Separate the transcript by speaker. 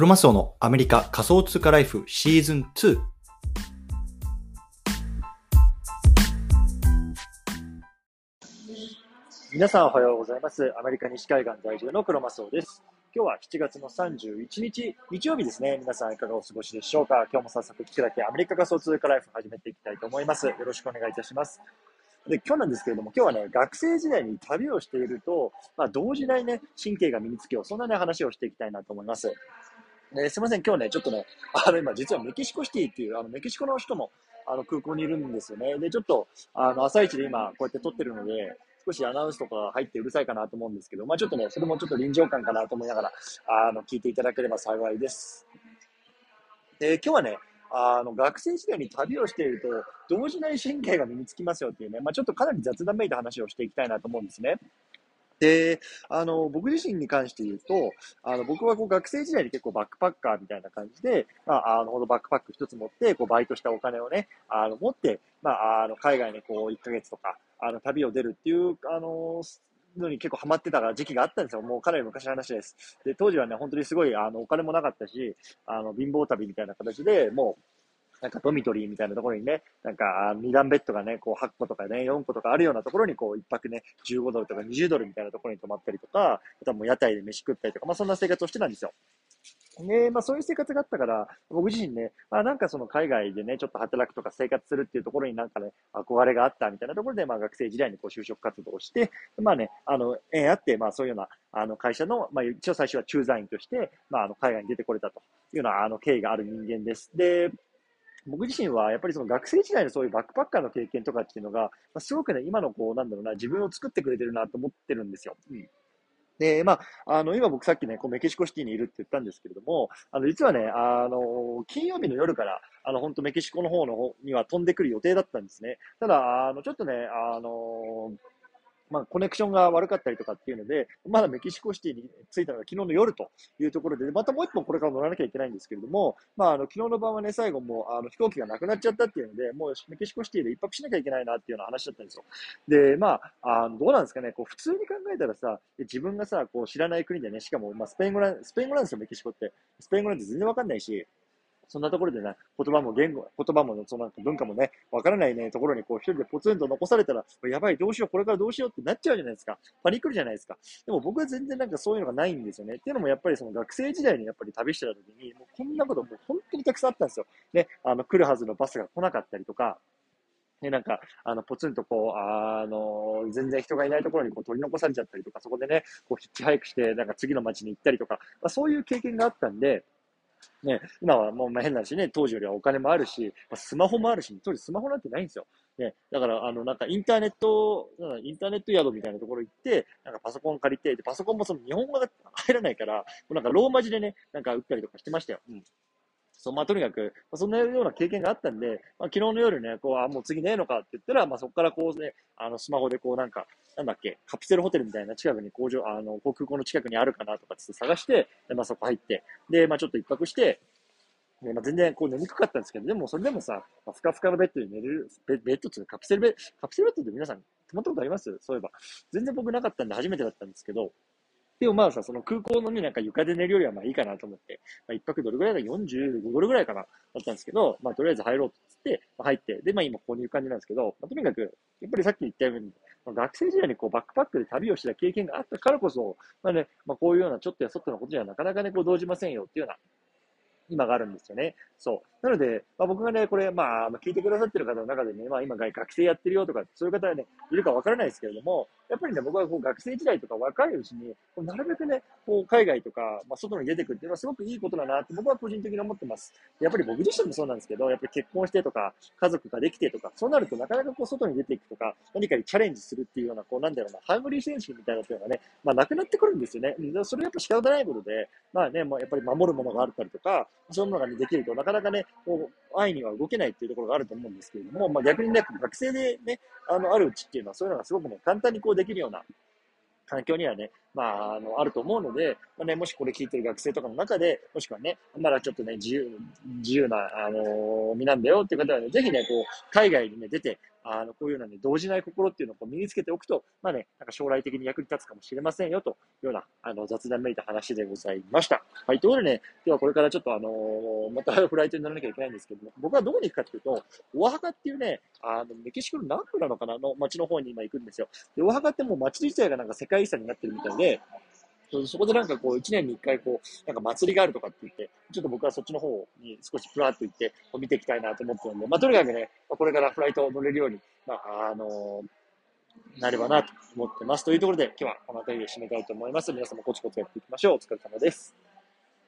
Speaker 1: クロマスオのアメリカ仮想通貨ライフシーズン2。
Speaker 2: 皆さんおはようございます。アメリカ西海岸在住のクロマスオです。今日は7月の31日、日曜日ですね。皆さんいかがお過ごしでしょうか？今日も早速聞くだけアメリカ仮想通貨ライフ始めていきたいと思います。よろしくお願いいたします。で、今日なんですけれども、今日はね、学生時代に旅をしていると、まあ、同時代ね、神経が身につくよう、そんなね、話をしていきたいなと思います。えすいません、今日ね、ちょっとね、あの、今、実はメキシコシティっていう、あの、メキシコの人も、あの、空港にいるんですよね。で、ちょっと、あの、朝一で今、こうやって撮ってるので、少しアナウンスとか入ってうるさいかなと思うんですけど、まあちょっとね、それもちょっと臨場感かなと思いながら、あの、聞いていただければ幸いです。で、今日はね、あの、学生時代に旅をしていると、動じない神経が身につきますよっていうね、まあちょっとかなり雑談めいた話をしていきたいなと思うんですね。で、あの、僕自身に関して言うと、あの、僕はこう学生時代に結構バックパッカーみたいな感じで、まあ、あの、バックパック一つ持って、こう、バイトしたお金をね、あの、持って、まあ、あの、海外にこう、1ヶ月とか、あの、旅を出るっていう、あの、のに結構ハマってた時期があったんですよ。もうかなり昔の話です。で、当時はね、本当にすごい、あの、お金もなかったし、あの、貧乏旅みたいな形で、もう、なんかドミトリーみたいなところにね、なんか2段ベッドがね、こう8個とかね、4個とかあるようなところにこう1泊ね、15ドルとか20ドルみたいなところに泊まったりとか、あとはもう屋台で飯食ったりとか、まあそんな生活をしてたんですよ。ねまあそういう生活があったから、僕自身ね、まあなんかその海外でね、ちょっと働くとか生活するっていうところになんかね、憧れがあったみたいなところで、まあ学生時代にこう就職活動をして、まあね、あの、縁あって、まあそういうような、あの会社の、まあ一応最初は駐在員として、まああの海外に出てこれたというようなあの経緯がある人間です。で、僕自身はやっぱりその学生時代のそういうバックパッカーの経験とかっていうのが、まあ、すごくね、今のこう、なんだろうな、自分を作ってくれてるなと思ってるんですよ。うん。で、まあ、あの、今僕さっきね、こうメキシコシティにいるって言ったんですけれども、あの、実はね、あの、金曜日の夜から、あの、本当メキシコの方の方には飛んでくる予定だったんですね。ただ、あの、ちょっとね、あの、まあ、コネクションが悪かったりとかっていうので、まだメキシコシティに着いたのが昨日の夜というところで、またもう一本これから乗らなきゃいけないんですけれども、まあ、あの、昨日の晩はね、最後もう、あの、飛行機がなくなっちゃったっていうので、もうメキシコシティで一泊しなきゃいけないなっていうような話だったんですよ。で、まあ、あのどうなんですかね、こう、普通に考えたらさ、自分がさ、こう、知らない国でね、しかも、まあ、スペイン語なん、スペイン語なんですよ、メキシコって。スペイン語なんて全然わかんないし、そんなところでね、言葉も言語、言葉も、その文化もね、わからないね、ところにこう一人でポツンと残されたら、やばい、どうしよう、これからどうしようってなっちゃうじゃないですか。パニックるじゃないですか。でも僕は全然なんかそういうのがないんですよね。っていうのもやっぱりその学生時代にやっぱり旅してた時に、もうこんなこともう本当にたくさんあったんですよ。ね、あの、来るはずのバスが来なかったりとか、ね、なんか、あの、ポツンとこう、あの、全然人がいないところにこう取り残されちゃったりとか、そこでね、こうヒッチハイクして、なんか次の街に行ったりとか、まあ、そういう経験があったんで、ね、今はもう変な話ね、当時よりはお金もあるし、スマホもあるし、当時スマホなんてないんですよ。ね、だから、あの、なんかインターネット、インターネット宿みたいなところ行って、なんかパソコン借りて、で、パソコンもその日本語が入らないから、なんかローマ字でね、なんか打ったりとかしてましたよ。うん。そう、まあ、とにかく、まあ、そんなような経験があったんで、まあ、昨日の夜ね、こう、あ、もう次ねえのかって言ったら、まあ、そこからこうね、あの、スマホでこう、なんか、なんだっけ、カプセルホテルみたいな近くに工場、あの、航空港の近くにあるかなとかって探して、で、まあ、そこ入って、で、まあ、ちょっと一泊して、でまあ、全然こう寝にくかったんですけど、でもそれでもさ、まあ、ふかふかのベッドに寝る、ベベッドっていうかカプセルベッド、カプセルベッドって皆さん泊まったことあります？そういえば。全然僕なかったんで初めてだったんですけど、でもまあさ、その空港のね、なんか床で寝るよりはまあいいかなと思って、まあ一泊どれぐらいだ ?45 ドルぐらいかな？だったんですけど、まあとりあえず入ろうとつって、まあ、入って、でまあ今ここにいる感じなんですけど、まあとにかく、やっぱりさっき言ったように、まあ、学生時代にこうバックパックで旅をした経験があったからこそ、まあね、まあこういうようなちょっとやそっとのことにはなかなかね、こう動じませんよっていうような、今があるんですよね。そう。なので、まあ、僕がね、これ、まあ、聞いてくださってる方の中でね、まあ、今、学生やってるよとか、そういう方はね、いるかわからないですけれども、やっぱりね、僕はこう学生時代とか若いうちに、こうなるべくね、こう海外とか、まあ、外に出てくるっていうのはすごくいいことだなって僕は個人的に思ってます。やっぱり僕自身もそうなんですけど、やっぱり結婚してとか、家族ができてとか、そうなるとなかなかこう外に出ていくとか、何かにチャレンジするっていうような、こうなんだろうな、ハングリー精神みたいなっていうのがね、まあなくなってくるんですよね。それはやっぱ仕方ないことで、まあね、もうやっぱり守るものがあったりとか、そういうものが、ね、できると、なかなかね、こう、愛には動けないっていうところがあると思うんですけれども、まあ逆にね、学生でね、あの、あるうちっていうのはそういうのがすごくね、簡単にこうできるような環境にはね、まあ、あの、あると思うので、まあね、もしこれ聞いてる学生とかの中で、もしくはね、まだちょっとね、自由、自由な、あの身なんだよっていう方はね、ぜひね、こう、海外にね、出て、あの、こういうようなね、動じない心っていうのをこう身につけておくと、まあね、なんか将来的に役に立つかもしれませんよ、というような、あの、雑談めいた話でございました。はい、ということでね、ではこれからちょっとあのー、またフライトに乗らなきゃいけないんですけども、僕はどこに行くかっていうと、オアハカっていうね、あの、メキシコの南部なのかなの街の方に今行くんですよ。で、オアハカってもう街自体がなんか世界遺産になってるみたいで、そこでなんかこう、1年に1回こう、なんか祭りがあるとかって言って、ちょっと僕はそっちの方に少しプラーっと行って、見ていきたいなと思ってるんで、まあとにかくね、これからフライトを乗れるように、まあ、あのー、なればなと思ってます。というところで、今日はこの辺りで締めたいと思います。皆様コツコツやっていきましょう。お疲れ様です。